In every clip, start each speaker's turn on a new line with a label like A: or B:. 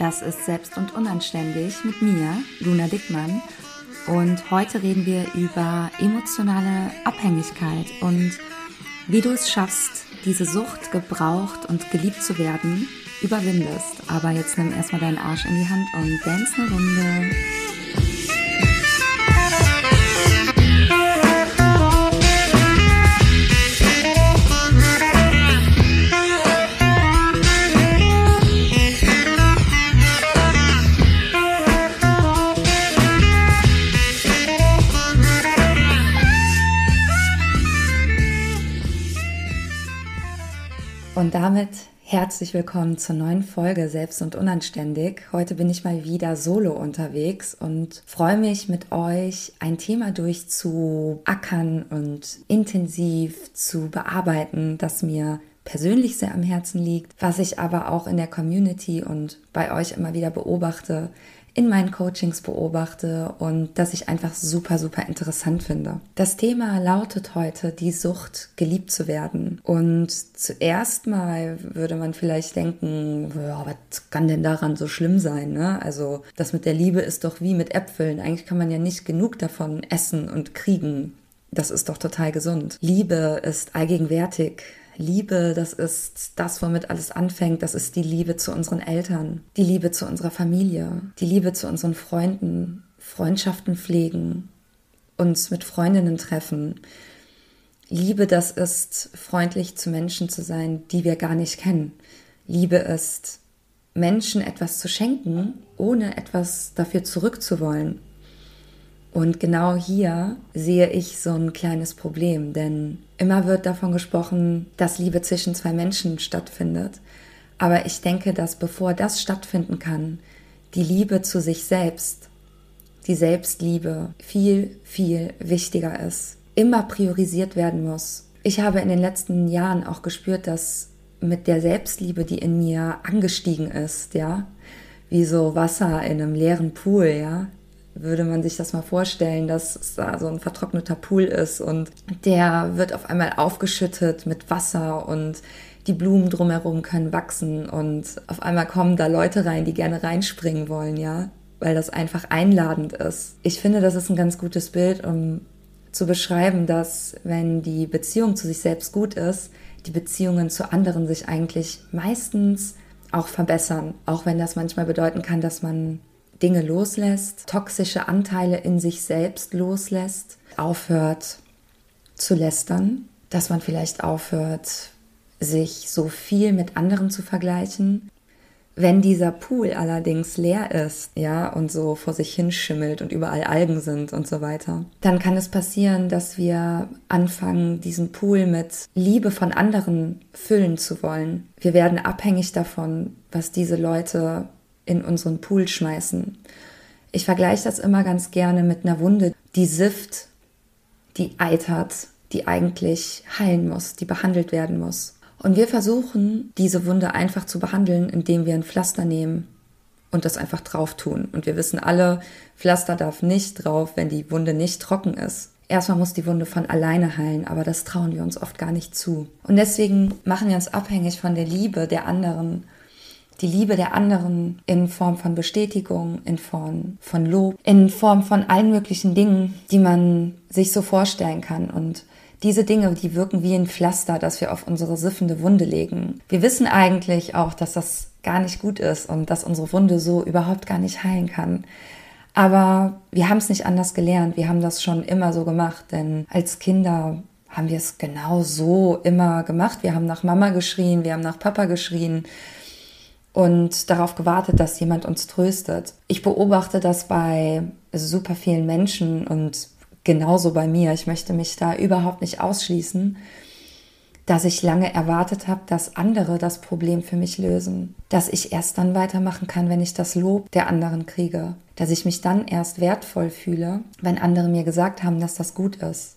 A: Das ist Selbst und Unanständig mit mir, Luna Dickmann. Und heute reden wir über emotionale Abhängigkeit und wie du es schaffst, diese Sucht, gebraucht und geliebt zu werden, überwindest. Aber jetzt nimm erstmal deinen Arsch in die Hand und dance eine Runde. Damit herzlich willkommen zur neuen Folge Selbst und Unanständig. Heute bin ich mal wieder solo unterwegs und freue mich mit euch ein Thema durchzuackern und intensiv zu bearbeiten, das mir persönlich sehr am Herzen liegt, was ich aber auch in der Community und bei euch immer wieder beobachte, in meinen Coachings beobachte und das ich einfach super, super interessant finde. Das Thema lautet heute die Sucht, geliebt zu werden. Und zuerst mal würde man vielleicht denken, ja, was kann denn daran so schlimm sein? Ne? Also das mit der Liebe ist doch wie mit Äpfeln. Eigentlich kann man ja nicht genug davon essen und kriegen. Das ist doch total gesund. Liebe ist allgegenwärtig. Liebe, das ist das, womit alles anfängt. Das ist die Liebe zu unseren Eltern, die Liebe zu unserer Familie, die Liebe zu unseren Freunden, Freundschaften pflegen, uns mit Freundinnen treffen. Liebe, das ist freundlich zu Menschen zu sein, die wir gar nicht kennen. Liebe ist Menschen etwas zu schenken, ohne etwas dafür zurückzuwollen. Und genau hier sehe ich so ein kleines Problem, denn immer wird davon gesprochen, dass Liebe zwischen zwei Menschen stattfindet. Aber ich denke, dass bevor das stattfinden kann, die Liebe zu sich selbst, die Selbstliebe viel, viel wichtiger ist, immer priorisiert werden muss. Ich habe in den letzten Jahren auch gespürt, dass mit der Selbstliebe, die in mir angestiegen ist, ja, wie so Wasser in einem leeren Pool, ja, würde man sich das mal vorstellen, dass da so ein vertrockneter Pool ist und der wird auf einmal aufgeschüttet mit Wasser und die Blumen drumherum können wachsen und auf einmal kommen da Leute rein, die gerne reinspringen wollen, ja, weil das einfach einladend ist. Ich finde, das ist ein ganz gutes Bild, um zu beschreiben, dass wenn die Beziehung zu sich selbst gut ist, die Beziehungen zu anderen sich eigentlich meistens auch verbessern, auch wenn das manchmal bedeuten kann, dass man Dinge loslässt, toxische Anteile in sich selbst loslässt, aufhört zu lästern, dass man vielleicht aufhört, sich so viel mit anderen zu vergleichen. Wenn dieser Pool allerdings leer ist, ja, und so vor sich hinschimmelt und überall Algen sind und so weiter, dann kann es passieren, dass wir anfangen, diesen Pool mit Liebe von anderen füllen zu wollen. Wir werden abhängig davon, was diese Leute in unseren Pool schmeißen. Ich vergleiche das immer ganz gerne mit einer Wunde, die sifft, die eitert, die eigentlich heilen muss, die behandelt werden muss. Und wir versuchen, diese Wunde einfach zu behandeln, indem wir ein Pflaster nehmen und das einfach drauf tun. Und wir wissen alle, Pflaster darf nicht drauf, wenn die Wunde nicht trocken ist. Erstmal muss die Wunde von alleine heilen, aber das trauen wir uns oft gar nicht zu. Und deswegen machen wir uns abhängig von der Liebe der anderen die Liebe der anderen in Form von Bestätigung, in Form von Lob, in Form von allen möglichen Dingen, die man sich so vorstellen kann. Und diese Dinge, die wirken wie ein Pflaster, das wir auf unsere siffende Wunde legen. Wir wissen eigentlich auch, dass das gar nicht gut ist und dass unsere Wunde so überhaupt gar nicht heilen kann. Aber wir haben es nicht anders gelernt. Wir haben das schon immer so gemacht, denn als Kinder haben wir es genau so immer gemacht. Wir haben nach Mama geschrien, wir haben nach Papa geschrien und darauf gewartet, dass jemand uns tröstet. Ich beobachte das bei super vielen Menschen und genauso bei mir. Ich möchte mich da überhaupt nicht ausschließen, dass ich lange erwartet habe, dass andere das Problem für mich lösen, dass ich erst dann weitermachen kann, wenn ich das Lob der anderen kriege, dass ich mich dann erst wertvoll fühle, wenn andere mir gesagt haben, dass das gut ist.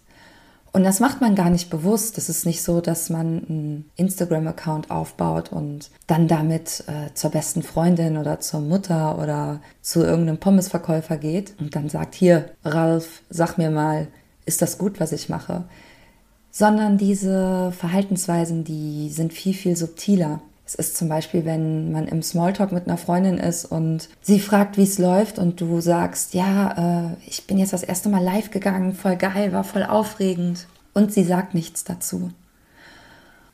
A: Und das macht man gar nicht bewusst. Es ist nicht so, dass man einen Instagram-Account aufbaut und dann damit äh, zur besten Freundin oder zur Mutter oder zu irgendeinem Pommesverkäufer geht und dann sagt, hier, Ralf, sag mir mal, ist das gut, was ich mache? Sondern diese Verhaltensweisen, die sind viel, viel subtiler. Es ist zum Beispiel, wenn man im Smalltalk mit einer Freundin ist und sie fragt, wie es läuft und du sagst, ja, äh, ich bin jetzt das erste Mal live gegangen, voll geil, war voll aufregend. Und sie sagt nichts dazu.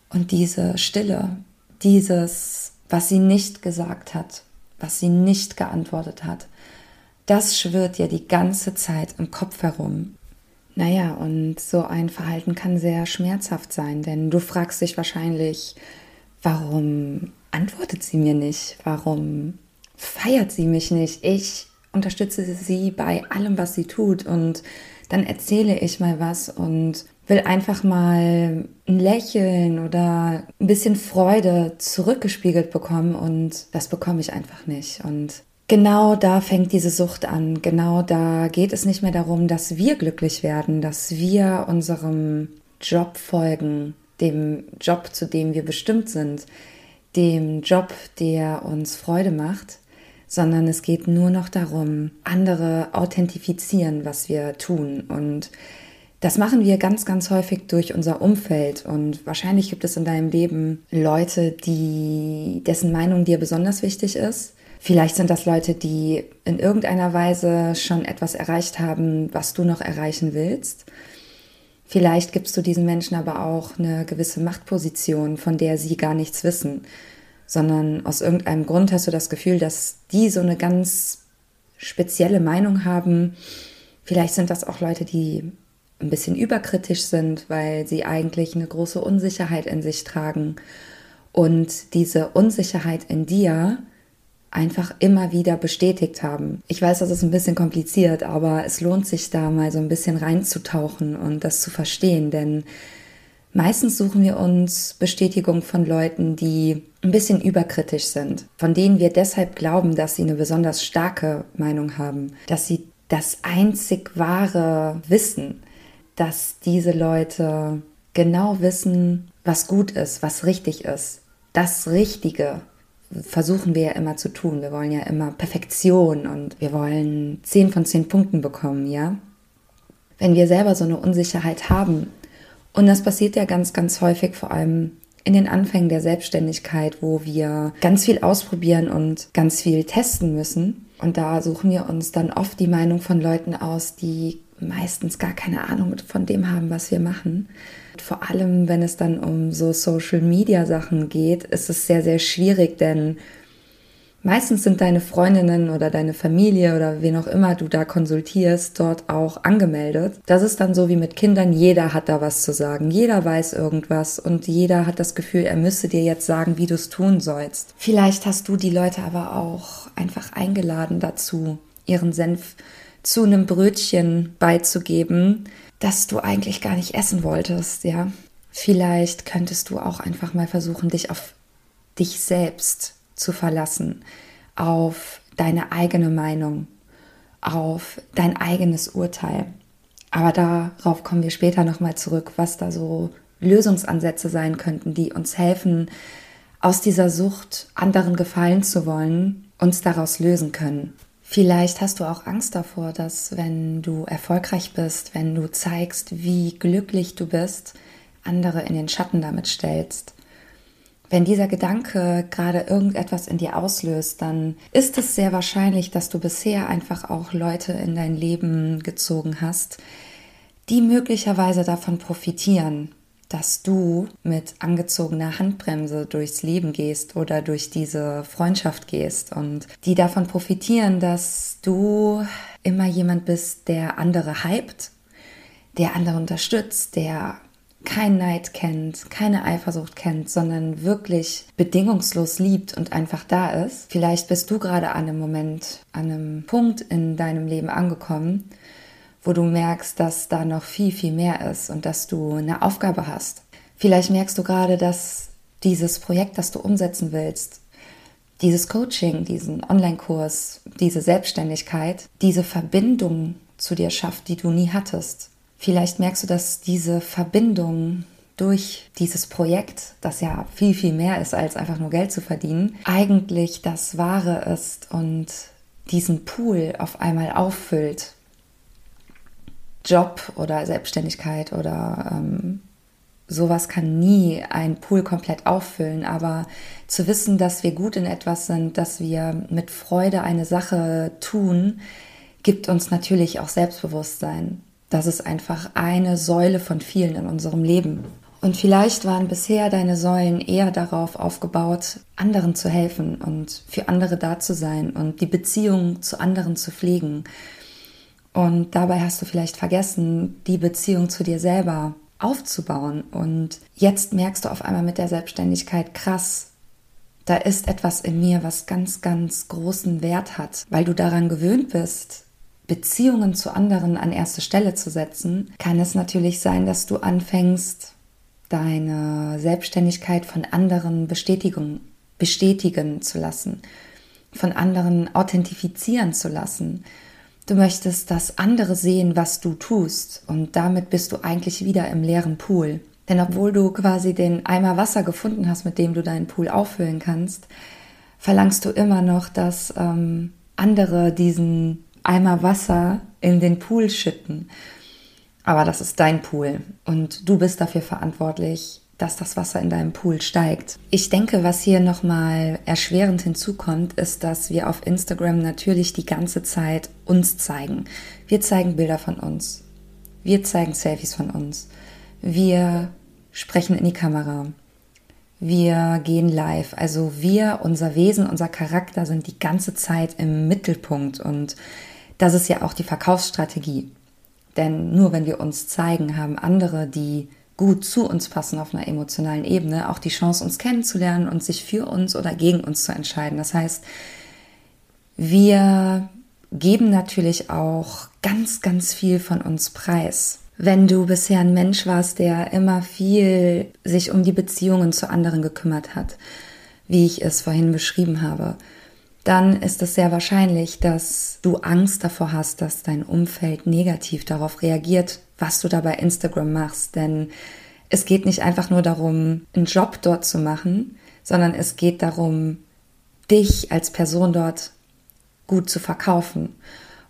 A: Und diese Stille, dieses, was sie nicht gesagt hat, was sie nicht geantwortet hat, das schwirrt ja die ganze Zeit im Kopf herum. Naja, und so ein Verhalten kann sehr schmerzhaft sein, denn du fragst dich wahrscheinlich, warum antwortet sie mir nicht? Warum feiert sie mich nicht? Ich unterstütze sie bei allem, was sie tut und dann erzähle ich mal was und will einfach mal ein Lächeln oder ein bisschen Freude zurückgespiegelt bekommen und das bekomme ich einfach nicht. Und genau da fängt diese Sucht an. Genau da geht es nicht mehr darum, dass wir glücklich werden, dass wir unserem Job folgen, dem Job, zu dem wir bestimmt sind, dem Job, der uns Freude macht, sondern es geht nur noch darum, andere authentifizieren, was wir tun und das machen wir ganz, ganz häufig durch unser Umfeld und wahrscheinlich gibt es in deinem Leben Leute, die, dessen Meinung dir besonders wichtig ist. Vielleicht sind das Leute, die in irgendeiner Weise schon etwas erreicht haben, was du noch erreichen willst. Vielleicht gibst du diesen Menschen aber auch eine gewisse Machtposition, von der sie gar nichts wissen, sondern aus irgendeinem Grund hast du das Gefühl, dass die so eine ganz spezielle Meinung haben. Vielleicht sind das auch Leute, die ein bisschen überkritisch sind, weil sie eigentlich eine große Unsicherheit in sich tragen. Und diese Unsicherheit in dir einfach immer wieder bestätigt haben. Ich weiß, das ist ein bisschen kompliziert, aber es lohnt sich da mal so ein bisschen reinzutauchen und das zu verstehen, denn meistens suchen wir uns Bestätigung von Leuten, die ein bisschen überkritisch sind, von denen wir deshalb glauben, dass sie eine besonders starke Meinung haben, dass sie das einzig wahre wissen, dass diese Leute genau wissen, was gut ist, was richtig ist. Das Richtige versuchen wir ja immer zu tun. Wir wollen ja immer Perfektion und wir wollen 10 von 10 Punkten bekommen, ja? Wenn wir selber so eine Unsicherheit haben, und das passiert ja ganz, ganz häufig, vor allem in den Anfängen der Selbstständigkeit, wo wir ganz viel ausprobieren und ganz viel testen müssen. Und da suchen wir uns dann oft die Meinung von Leuten aus, die meistens gar keine Ahnung von dem haben, was wir machen. Vor allem, wenn es dann um so Social-Media-Sachen geht, ist es sehr, sehr schwierig, denn meistens sind deine Freundinnen oder deine Familie oder wen auch immer du da konsultierst, dort auch angemeldet. Das ist dann so wie mit Kindern, jeder hat da was zu sagen, jeder weiß irgendwas und jeder hat das Gefühl, er müsse dir jetzt sagen, wie du es tun sollst. Vielleicht hast du die Leute aber auch einfach eingeladen dazu, ihren Senf zu einem Brötchen beizugeben, das du eigentlich gar nicht essen wolltest, ja. Vielleicht könntest du auch einfach mal versuchen, dich auf dich selbst zu verlassen, auf deine eigene Meinung, auf dein eigenes Urteil. Aber darauf kommen wir später nochmal zurück, was da so Lösungsansätze sein könnten, die uns helfen, aus dieser Sucht, anderen gefallen zu wollen, uns daraus lösen können. Vielleicht hast du auch Angst davor, dass wenn du erfolgreich bist, wenn du zeigst, wie glücklich du bist, andere in den Schatten damit stellst. Wenn dieser Gedanke gerade irgendetwas in dir auslöst, dann ist es sehr wahrscheinlich, dass du bisher einfach auch Leute in dein Leben gezogen hast, die möglicherweise davon profitieren, dass du mit angezogener Handbremse durchs Leben gehst oder durch diese Freundschaft gehst und die davon profitieren, dass du immer jemand bist, der andere hypt, der andere unterstützt, der kein Neid kennt, keine Eifersucht kennt, sondern wirklich bedingungslos liebt und einfach da ist. Vielleicht bist du gerade an einem Moment, an einem Punkt in deinem Leben angekommen, wo du merkst, dass da noch viel, viel mehr ist und dass du eine Aufgabe hast. Vielleicht merkst du gerade, dass dieses Projekt, das du umsetzen willst, dieses Coaching, diesen Online-Kurs, diese Selbstständigkeit, diese Verbindung zu dir schafft, die du nie hattest. Vielleicht merkst du, dass diese Verbindung durch dieses Projekt, das ja viel, viel mehr ist, als einfach nur Geld zu verdienen, eigentlich das Wahre ist und diesen Pool auf einmal auffüllt Job oder Selbstständigkeit oder ähm, sowas kann nie ein Pool komplett auffüllen, aber zu wissen, dass wir gut in etwas sind, dass wir mit Freude eine Sache tun, gibt uns natürlich auch Selbstbewusstsein. Das ist einfach eine Säule von vielen in unserem Leben. Und vielleicht waren bisher deine Säulen eher darauf aufgebaut, anderen zu helfen und für andere da zu sein und die Beziehung zu anderen zu pflegen. Und dabei hast du vielleicht vergessen, die Beziehung zu dir selber aufzubauen. Und jetzt merkst du auf einmal mit der Selbstständigkeit, krass, da ist etwas in mir, was ganz, ganz großen Wert hat, weil du daran gewöhnt bist, Beziehungen zu anderen an erste Stelle zu setzen, kann es natürlich sein, dass du anfängst, deine Selbstständigkeit von anderen Bestätigung, bestätigen zu lassen, von anderen authentifizieren zu lassen. Du möchtest, dass andere sehen, was du tust und damit bist du eigentlich wieder im leeren Pool. Denn obwohl du quasi den Eimer Wasser gefunden hast, mit dem du deinen Pool auffüllen kannst, verlangst du immer noch, dass ähm, andere diesen Eimer Wasser in den Pool schütten. Aber das ist dein Pool und du bist dafür verantwortlich, dass das Wasser in deinem Pool steigt. Ich denke, was hier nochmal erschwerend hinzukommt, ist, dass wir auf Instagram natürlich die ganze Zeit uns zeigen. Wir zeigen Bilder von uns. Wir zeigen Selfies von uns. Wir sprechen in die Kamera. Wir gehen live. Also wir, unser Wesen, unser Charakter sind die ganze Zeit im Mittelpunkt und das ist ja auch die Verkaufsstrategie. Denn nur wenn wir uns zeigen, haben andere, die gut zu uns passen auf einer emotionalen Ebene, auch die Chance, uns kennenzulernen und sich für uns oder gegen uns zu entscheiden. Das heißt, wir geben natürlich auch ganz, ganz viel von uns preis. Wenn du bisher ein Mensch warst, der immer viel sich um die Beziehungen zu anderen gekümmert hat, wie ich es vorhin beschrieben habe, dann ist es sehr wahrscheinlich, dass du Angst davor hast, dass dein Umfeld negativ darauf reagiert, was du da bei Instagram machst. Denn es geht nicht einfach nur darum, einen Job dort zu machen, sondern es geht darum, dich als Person dort gut zu verkaufen.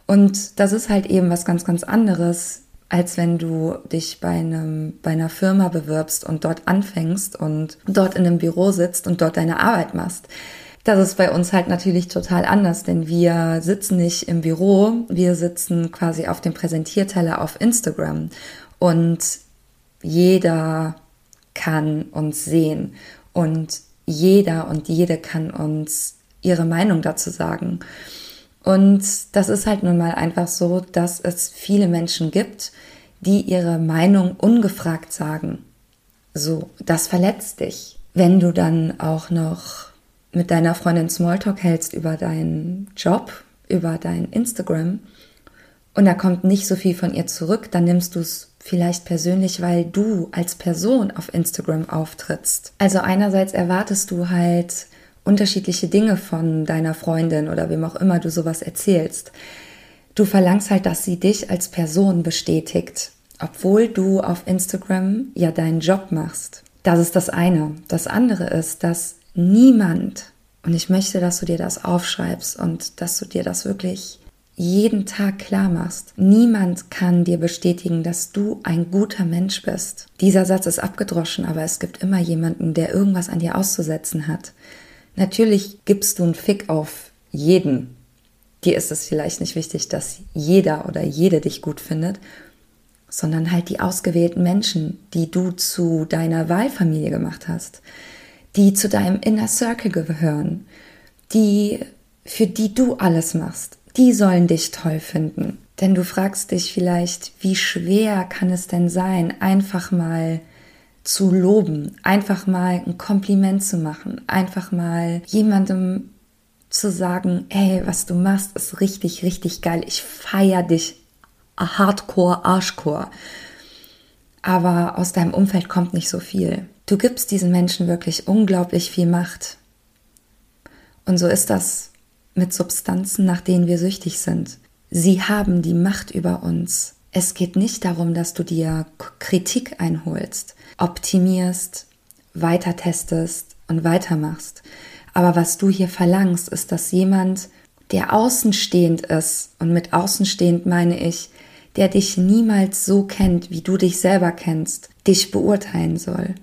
A: Und das ist halt eben was ganz, ganz anderes, als wenn du dich bei einem, bei einer Firma bewirbst und dort anfängst und dort in einem Büro sitzt und dort deine Arbeit machst. Das ist bei uns halt natürlich total anders, denn wir sitzen nicht im Büro, wir sitzen quasi auf dem Präsentierteller auf Instagram und jeder kann uns sehen und jeder und jede kann uns ihre Meinung dazu sagen. Und das ist halt nun mal einfach so, dass es viele Menschen gibt, die ihre Meinung ungefragt sagen. So, das verletzt dich. Wenn du dann auch noch mit deiner Freundin Smalltalk hältst über deinen Job, über dein Instagram und da kommt nicht so viel von ihr zurück, dann nimmst du es vielleicht persönlich, weil du als Person auf Instagram auftrittst. Also einerseits erwartest du halt unterschiedliche Dinge von deiner Freundin oder wem auch immer du sowas erzählst. Du verlangst halt, dass sie dich als Person bestätigt, obwohl du auf Instagram ja deinen Job machst. Das ist das eine. Das andere ist, dass niemand, und ich möchte, dass du dir das aufschreibst und dass du dir das wirklich jeden Tag klar machst. Niemand kann dir bestätigen, dass du ein guter Mensch bist. Dieser Satz ist abgedroschen, aber es gibt immer jemanden, der irgendwas an dir auszusetzen hat. Natürlich gibst du einen Fick auf jeden. Dir ist es vielleicht nicht wichtig, dass jeder oder jede dich gut findet, sondern halt die ausgewählten Menschen, die du zu deiner Wahlfamilie gemacht hast die zu deinem Inner Circle gehören, die, für die du alles machst, die sollen dich toll finden. Denn du fragst dich vielleicht, wie schwer kann es denn sein, einfach mal zu loben, einfach mal ein Kompliment zu machen, einfach mal jemandem zu sagen, hey, was du machst, ist richtig, richtig geil. Ich feier dich. Hardcore, Arschcore. Aber aus deinem Umfeld kommt nicht so viel. Du gibst diesen Menschen wirklich unglaublich viel Macht. Und so ist das mit Substanzen, nach denen wir süchtig sind. Sie haben die Macht über uns. Es geht nicht darum, dass du dir Kritik einholst, optimierst, weiter testest und weitermachst. Aber was du hier verlangst, ist, dass jemand, der außenstehend ist, und mit außenstehend meine ich, der dich niemals so kennt, wie du dich selber kennst, dich beurteilen soll.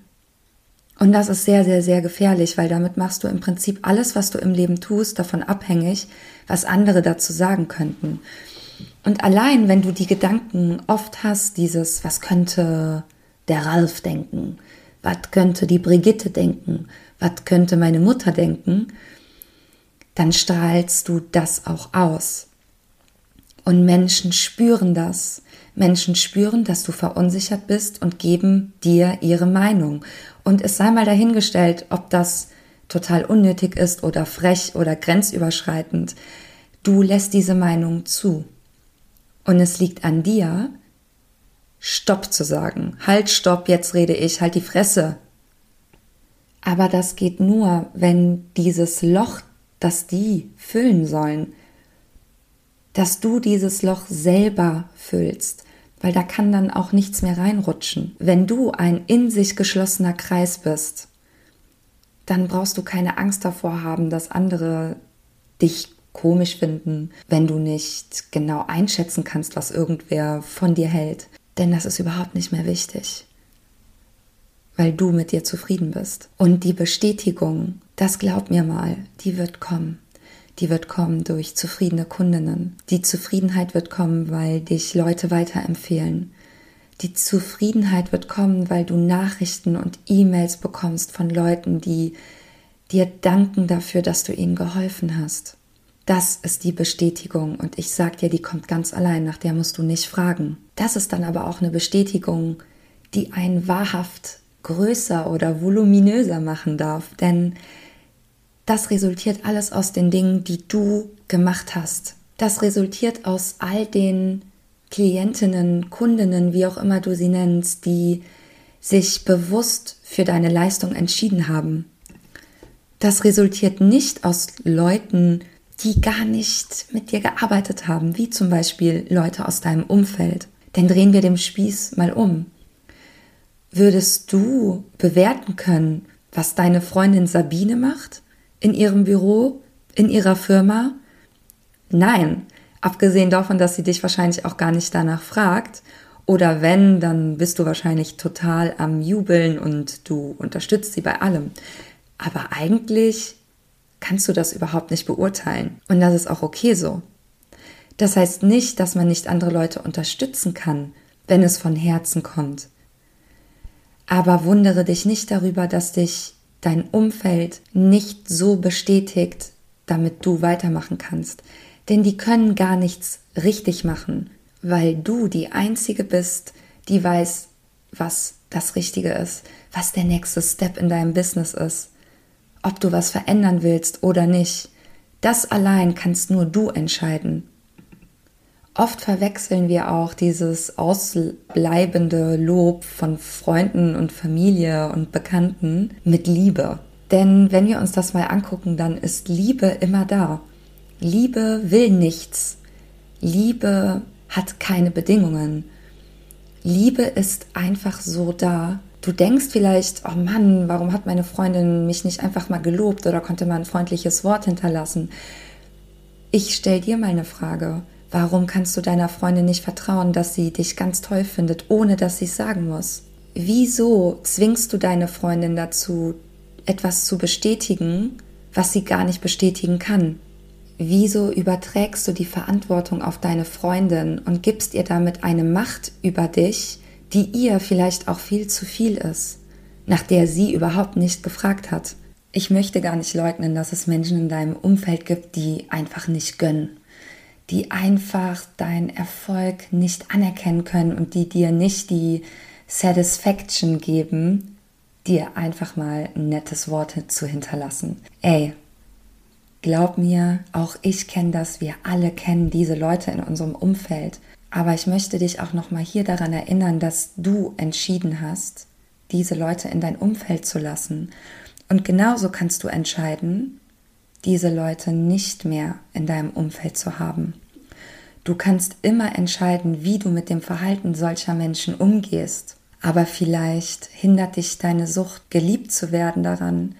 A: Und das ist sehr, sehr, sehr gefährlich, weil damit machst du im Prinzip alles, was du im Leben tust, davon abhängig, was andere dazu sagen könnten. Und allein, wenn du die Gedanken oft hast, dieses, was könnte der Ralf denken, was könnte die Brigitte denken, was könnte meine Mutter denken, dann strahlst du das auch aus. Und Menschen spüren das. Menschen spüren, dass du verunsichert bist und geben dir ihre Meinung. Und es sei mal dahingestellt, ob das total unnötig ist oder frech oder grenzüberschreitend. Du lässt diese Meinung zu. Und es liegt an dir, Stopp zu sagen. Halt, stopp, jetzt rede ich, halt die Fresse. Aber das geht nur, wenn dieses Loch, das die füllen sollen, dass du dieses Loch selber füllst, weil da kann dann auch nichts mehr reinrutschen. Wenn du ein in sich geschlossener Kreis bist, dann brauchst du keine Angst davor haben, dass andere dich komisch finden, wenn du nicht genau einschätzen kannst, was irgendwer von dir hält. Denn das ist überhaupt nicht mehr wichtig, weil du mit dir zufrieden bist. Und die Bestätigung, das glaub mir mal, die wird kommen die wird kommen durch zufriedene Kundinnen. Die Zufriedenheit wird kommen, weil dich Leute weiterempfehlen. Die Zufriedenheit wird kommen, weil du Nachrichten und E-Mails bekommst von Leuten, die dir danken dafür, dass du ihnen geholfen hast. Das ist die Bestätigung und ich sag dir, die kommt ganz allein, nach der musst du nicht fragen. Das ist dann aber auch eine Bestätigung, die einen wahrhaft größer oder voluminöser machen darf, denn das resultiert alles aus den Dingen, die du gemacht hast. Das resultiert aus all den Klientinnen, Kundinnen, wie auch immer du sie nennst, die sich bewusst für deine Leistung entschieden haben. Das resultiert nicht aus Leuten, die gar nicht mit dir gearbeitet haben, wie zum Beispiel Leute aus deinem Umfeld. Denn drehen wir den Spieß mal um. Würdest du bewerten können, was deine Freundin Sabine macht? In ihrem Büro, in ihrer Firma? Nein, abgesehen davon, dass sie dich wahrscheinlich auch gar nicht danach fragt. Oder wenn, dann bist du wahrscheinlich total am Jubeln und du unterstützt sie bei allem. Aber eigentlich kannst du das überhaupt nicht beurteilen. Und das ist auch okay so. Das heißt nicht, dass man nicht andere Leute unterstützen kann, wenn es von Herzen kommt. Aber wundere dich nicht darüber, dass dich dein Umfeld nicht so bestätigt, damit du weitermachen kannst. Denn die können gar nichts richtig machen, weil du die Einzige bist, die weiß, was das Richtige ist, was der nächste Step in deinem Business ist, ob du was verändern willst oder nicht. Das allein kannst nur du entscheiden. Oft verwechseln wir auch dieses ausbleibende Lob von Freunden und Familie und Bekannten mit Liebe. Denn wenn wir uns das mal angucken, dann ist Liebe immer da. Liebe will nichts. Liebe hat keine Bedingungen. Liebe ist einfach so da. Du denkst vielleicht, oh Mann, warum hat meine Freundin mich nicht einfach mal gelobt oder konnte mal ein freundliches Wort hinterlassen? Ich stell dir mal eine Frage. Warum kannst du deiner Freundin nicht vertrauen, dass sie dich ganz toll findet, ohne dass sie es sagen muss? Wieso zwingst du deine Freundin dazu, etwas zu bestätigen, was sie gar nicht bestätigen kann? Wieso überträgst du die Verantwortung auf deine Freundin und gibst ihr damit eine Macht über dich, die ihr vielleicht auch viel zu viel ist, nach der sie überhaupt nicht gefragt hat? Ich möchte gar nicht leugnen, dass es Menschen in deinem Umfeld gibt, die einfach nicht gönnen die einfach deinen Erfolg nicht anerkennen können und die dir nicht die Satisfaction geben, dir einfach mal ein nettes Wort zu hinterlassen. Ey, glaub mir, auch ich kenne das, wir alle kennen diese Leute in unserem Umfeld. Aber ich möchte dich auch nochmal hier daran erinnern, dass du entschieden hast, diese Leute in dein Umfeld zu lassen. Und genauso kannst du entscheiden, diese Leute nicht mehr in deinem Umfeld zu haben. Du kannst immer entscheiden, wie du mit dem Verhalten solcher Menschen umgehst. Aber vielleicht hindert dich deine Sucht, geliebt zu werden daran,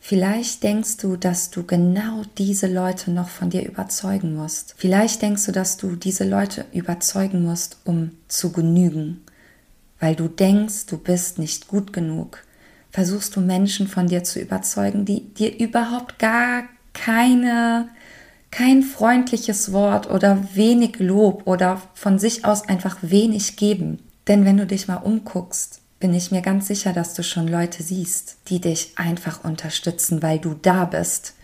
A: Vielleicht denkst du, dass du genau diese Leute noch von dir überzeugen musst. Vielleicht denkst du, dass du diese Leute überzeugen musst, um zu genügen. Weil du denkst, du bist nicht gut genug. Versuchst du Menschen von dir zu überzeugen, die dir überhaupt gar keine, kein freundliches Wort oder wenig Lob oder von sich aus einfach wenig geben. Denn wenn du dich mal umguckst, bin ich mir ganz sicher, dass du schon Leute siehst, die dich einfach unterstützen, weil du da bist.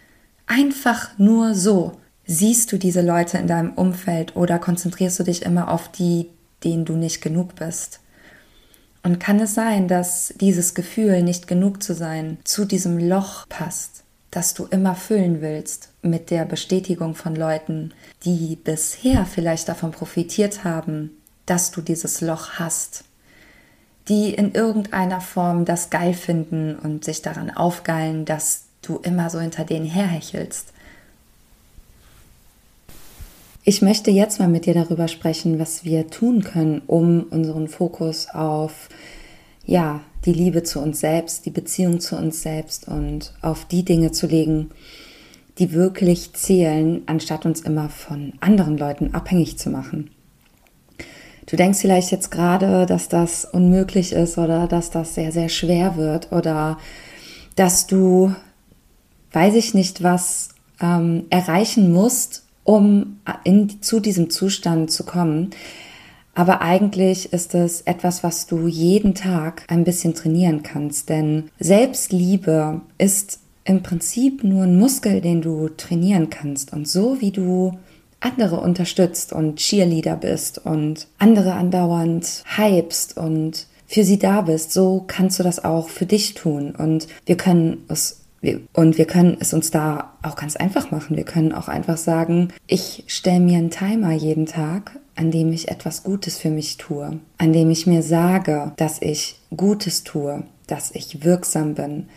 A: Einfach nur so. Siehst du diese Leute in deinem Umfeld oder konzentrierst du dich immer auf die, denen du nicht genug bist? Und kann es sein, dass dieses Gefühl, nicht genug zu sein, zu diesem Loch passt, das du immer füllen willst mit der Bestätigung von Leuten, die bisher vielleicht davon profitiert haben, dass du dieses Loch hast? die in irgendeiner Form das geil finden und sich daran aufgeilen, dass du immer so hinter denen herhechelst. Ich möchte jetzt mal mit dir darüber sprechen, was wir tun können, um unseren Fokus auf ja, die Liebe zu uns selbst, die Beziehung zu uns selbst und auf die Dinge zu legen, die wirklich zählen, anstatt uns immer von anderen Leuten abhängig zu machen. Du denkst vielleicht jetzt gerade, dass das unmöglich ist oder dass das sehr, sehr schwer wird oder dass du, weiß ich nicht, was ähm, erreichen musst, um in, zu diesem Zustand zu kommen. Aber eigentlich ist es etwas, was du jeden Tag ein bisschen trainieren kannst, denn Selbstliebe ist im Prinzip nur ein Muskel, den du trainieren kannst. Und so wie du andere unterstützt und Cheerleader bist und andere andauernd hypst und für sie da bist, so kannst du das auch für dich tun. Und wir können es und wir können es uns da auch ganz einfach machen. Wir können auch einfach sagen, ich stelle mir einen Timer jeden Tag, an dem ich etwas Gutes für mich tue, an dem ich mir sage, dass ich Gutes tue, dass ich wirksam bin,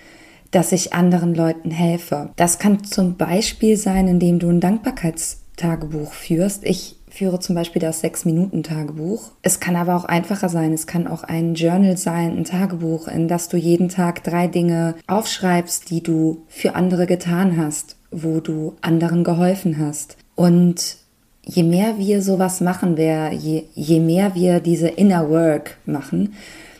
A: dass ich anderen Leuten helfe. Das kann zum Beispiel sein, indem du ein Dankbarkeits Tagebuch führst. Ich führe zum Beispiel das Sechs-Minuten-Tagebuch. Es kann aber auch einfacher sein. Es kann auch ein Journal sein, ein Tagebuch, in das du jeden Tag drei Dinge aufschreibst, die du für andere getan hast, wo du anderen geholfen hast. Und je mehr wir sowas machen, je, je mehr wir diese Inner Work machen,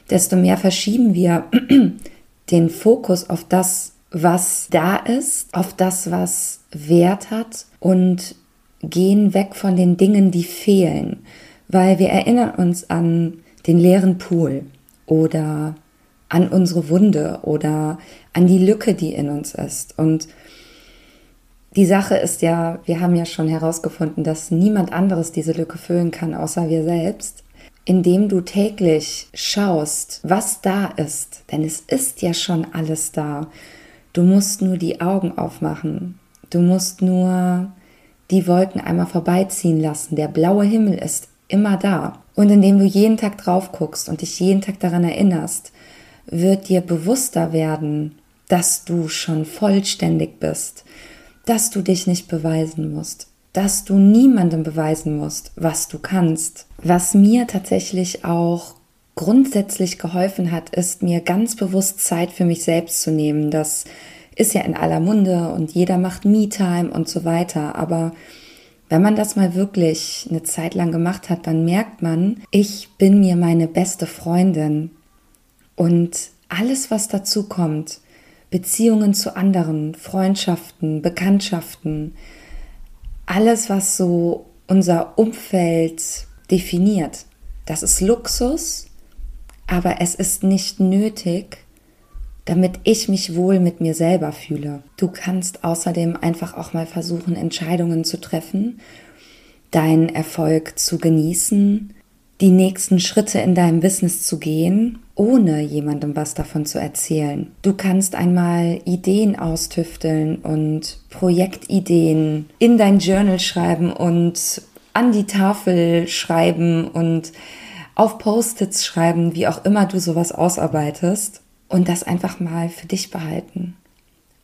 A: desto mehr verschieben wir den Fokus auf das, was da ist, auf das, was Wert hat und gehen weg von den Dingen, die fehlen, weil wir erinnern uns an den leeren Pool oder an unsere Wunde oder an die Lücke, die in uns ist. Und die Sache ist ja, wir haben ja schon herausgefunden, dass niemand anderes diese Lücke füllen kann, außer wir selbst, indem du täglich schaust, was da ist. Denn es ist ja schon alles da. Du musst nur die Augen aufmachen. Du musst nur die Wolken einmal vorbeiziehen lassen. Der blaue Himmel ist immer da. Und indem du jeden Tag drauf guckst und dich jeden Tag daran erinnerst, wird dir bewusster werden, dass du schon vollständig bist, dass du dich nicht beweisen musst, dass du niemandem beweisen musst, was du kannst. Was mir tatsächlich auch grundsätzlich geholfen hat, ist mir ganz bewusst Zeit für mich selbst zu nehmen, dass ist ja in aller Munde und jeder macht Me-Time und so weiter. Aber wenn man das mal wirklich eine Zeit lang gemacht hat, dann merkt man, ich bin mir meine beste Freundin. Und alles, was dazu kommt, Beziehungen zu anderen, Freundschaften, Bekanntschaften, alles, was so unser Umfeld definiert, das ist Luxus, aber es ist nicht nötig, damit ich mich wohl mit mir selber fühle. Du kannst außerdem einfach auch mal versuchen, Entscheidungen zu treffen, deinen Erfolg zu genießen, die nächsten Schritte in deinem Business zu gehen, ohne jemandem was davon zu erzählen. Du kannst einmal Ideen austüfteln und Projektideen in dein Journal schreiben und an die Tafel schreiben und auf Post-its schreiben, wie auch immer du sowas ausarbeitest und das einfach mal für dich behalten,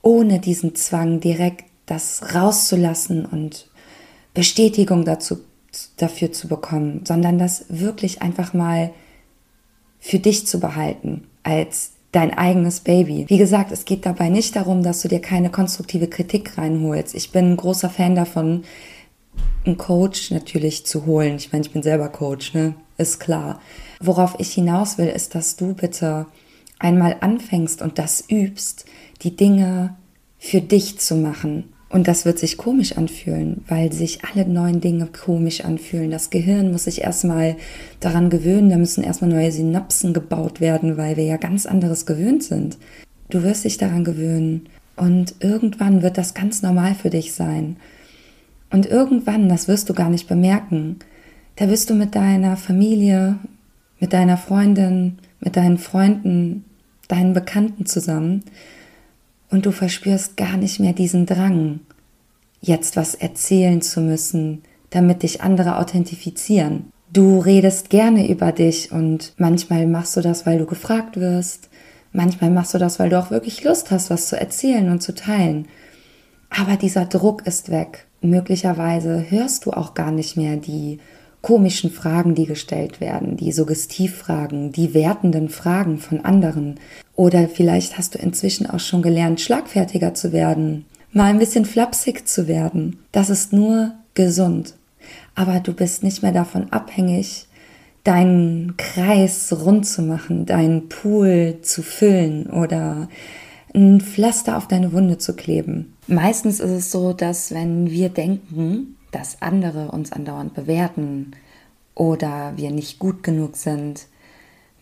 A: ohne diesen Zwang direkt das rauszulassen und Bestätigung dazu, dafür zu bekommen, sondern das wirklich einfach mal für dich zu behalten, als dein eigenes Baby. Wie gesagt, es geht dabei nicht darum, dass du dir keine konstruktive Kritik reinholst. Ich bin ein großer Fan davon, einen Coach natürlich zu holen. Ich meine, ich bin selber Coach, ne? Ist klar. Worauf ich hinaus will, ist, dass du bitte einmal anfängst und das übst, die Dinge für dich zu machen. Und das wird sich komisch anfühlen, weil sich alle neuen Dinge komisch anfühlen. Das Gehirn muss sich erstmal daran gewöhnen, da müssen erstmal neue Synapsen gebaut werden, weil wir ja ganz anderes gewöhnt sind. Du wirst dich daran gewöhnen und irgendwann wird das ganz normal für dich sein. Und irgendwann, das wirst du gar nicht bemerken, da wirst du mit deiner Familie, mit deiner Freundin, mit deinen Freunden, deinen Bekannten zusammen und du verspürst gar nicht mehr diesen Drang, jetzt was erzählen zu müssen, damit dich andere authentifizieren. Du redest gerne über dich und manchmal machst du das, weil du gefragt wirst, manchmal machst du das, weil du auch wirklich Lust hast, was zu erzählen und zu teilen. Aber dieser Druck ist weg. Möglicherweise hörst du auch gar nicht mehr die komischen Fragen, die gestellt werden, die Suggestivfragen, die wertenden Fragen von anderen. Oder vielleicht hast du inzwischen auch schon gelernt, schlagfertiger zu werden, mal ein bisschen flapsig zu werden. Das ist nur gesund. Aber du bist nicht mehr davon abhängig, deinen Kreis rund zu machen, deinen Pool zu füllen oder ein Pflaster auf deine Wunde zu kleben. Meistens ist es so, dass wenn wir denken, dass andere uns andauernd bewerten oder wir nicht gut genug sind,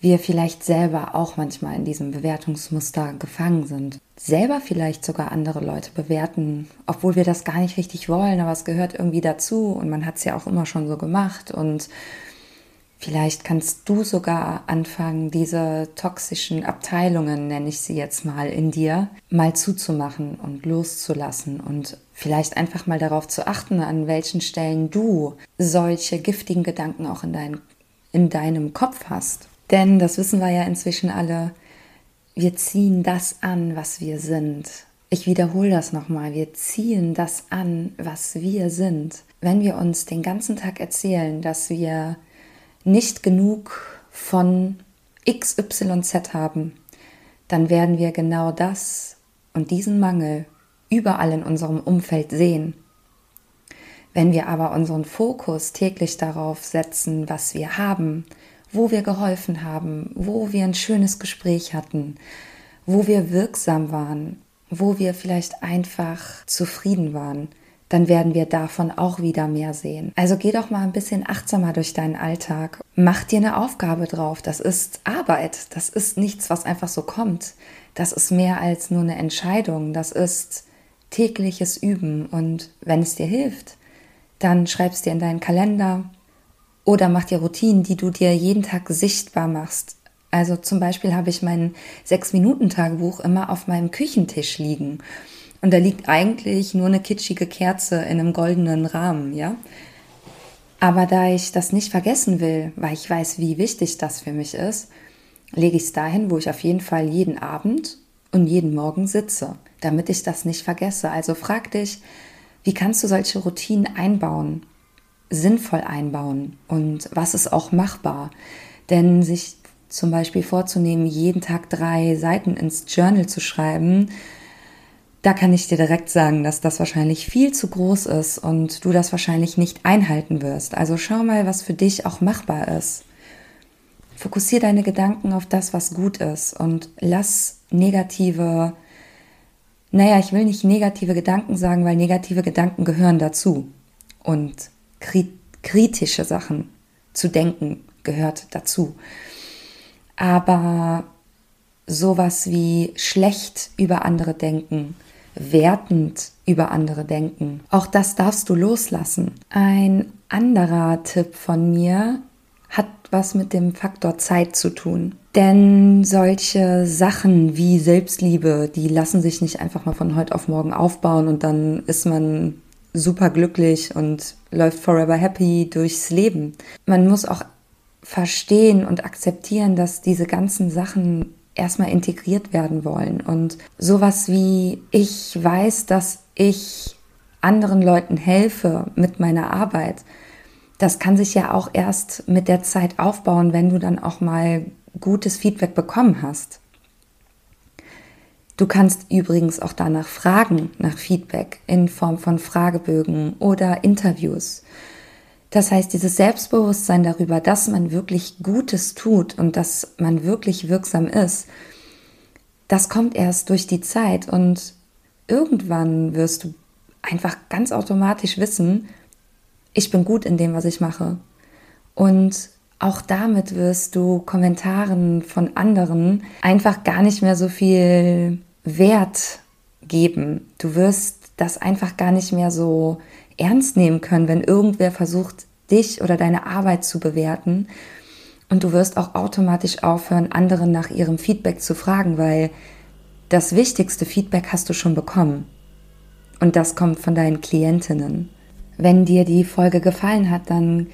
A: wir vielleicht selber auch manchmal in diesem Bewertungsmuster gefangen sind. Selber vielleicht sogar andere Leute bewerten, obwohl wir das gar nicht richtig wollen, aber es gehört irgendwie dazu und man hat es ja auch immer schon so gemacht und Vielleicht kannst du sogar anfangen, diese toxischen Abteilungen, nenne ich sie jetzt mal, in dir mal zuzumachen und loszulassen und vielleicht einfach mal darauf zu achten, an welchen Stellen du solche giftigen Gedanken auch in, dein, in deinem Kopf hast. Denn, das wissen wir ja inzwischen alle, wir ziehen das an, was wir sind. Ich wiederhole das nochmal, wir ziehen das an, was wir sind. Wenn wir uns den ganzen Tag erzählen, dass wir nicht genug von XYZ haben, dann werden wir genau das und diesen Mangel überall in unserem Umfeld sehen. Wenn wir aber unseren Fokus täglich darauf setzen, was wir haben, wo wir geholfen haben, wo wir ein schönes Gespräch hatten, wo wir wirksam waren, wo wir vielleicht einfach zufrieden waren, dann werden wir davon auch wieder mehr sehen. Also geh doch mal ein bisschen achtsamer durch deinen Alltag. Mach dir eine Aufgabe drauf. Das ist Arbeit. Das ist nichts, was einfach so kommt. Das ist mehr als nur eine Entscheidung. Das ist tägliches Üben. Und wenn es dir hilft, dann schreibst dir in deinen Kalender oder mach dir Routinen, die du dir jeden Tag sichtbar machst. Also zum Beispiel habe ich mein Sechs-Minuten-Tagebuch immer auf meinem Küchentisch liegen. Und da liegt eigentlich nur eine kitschige Kerze in einem goldenen Rahmen, ja. Aber da ich das nicht vergessen will, weil ich weiß, wie wichtig das für mich ist, lege ich es dahin, wo ich auf jeden Fall jeden Abend und jeden Morgen sitze, damit ich das nicht vergesse. Also frag dich, wie kannst du solche Routinen einbauen, sinnvoll einbauen und was ist auch machbar? Denn sich zum Beispiel vorzunehmen, jeden Tag drei Seiten ins Journal zu schreiben, da kann ich dir direkt sagen, dass das wahrscheinlich viel zu groß ist und du das wahrscheinlich nicht einhalten wirst. Also schau mal, was für dich auch machbar ist. Fokussier deine Gedanken auf das, was gut ist und lass negative, naja, ich will nicht negative Gedanken sagen, weil negative Gedanken gehören dazu. Und kritische Sachen zu denken gehört dazu. Aber sowas wie schlecht über andere denken, wertend über andere denken. Auch das darfst du loslassen. Ein anderer Tipp von mir hat was mit dem Faktor Zeit zu tun. Denn solche Sachen wie Selbstliebe, die lassen sich nicht einfach mal von heute auf morgen aufbauen und dann ist man super glücklich und läuft forever happy durchs Leben. Man muss auch verstehen und akzeptieren, dass diese ganzen Sachen erstmal integriert werden wollen. Und sowas wie, ich weiß, dass ich anderen Leuten helfe mit meiner Arbeit, das kann sich ja auch erst mit der Zeit aufbauen, wenn du dann auch mal gutes Feedback bekommen hast. Du kannst übrigens auch danach fragen, nach Feedback in Form von Fragebögen oder Interviews. Das heißt, dieses Selbstbewusstsein darüber, dass man wirklich Gutes tut und dass man wirklich wirksam ist, das kommt erst durch die Zeit und irgendwann wirst du einfach ganz automatisch wissen, ich bin gut in dem, was ich mache. Und auch damit wirst du Kommentaren von anderen einfach gar nicht mehr so viel Wert geben. Du wirst das einfach gar nicht mehr so ernst nehmen können, wenn irgendwer versucht, dich oder deine Arbeit zu bewerten. Und du wirst auch automatisch aufhören, anderen nach ihrem Feedback zu fragen, weil das wichtigste Feedback hast du schon bekommen. Und das kommt von deinen Klientinnen. Wenn dir die Folge gefallen hat, dann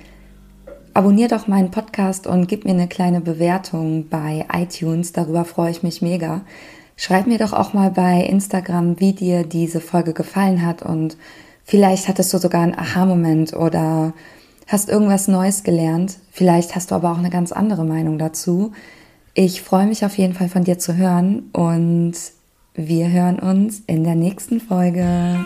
A: abonnier doch meinen Podcast und gib mir eine kleine Bewertung bei iTunes. Darüber freue ich mich mega. Schreib mir doch auch mal bei Instagram, wie dir diese Folge gefallen hat und vielleicht hattest du sogar einen Aha-Moment oder hast irgendwas Neues gelernt. Vielleicht hast du aber auch eine ganz andere Meinung dazu. Ich freue mich auf jeden Fall von dir zu hören und wir hören uns in der nächsten Folge.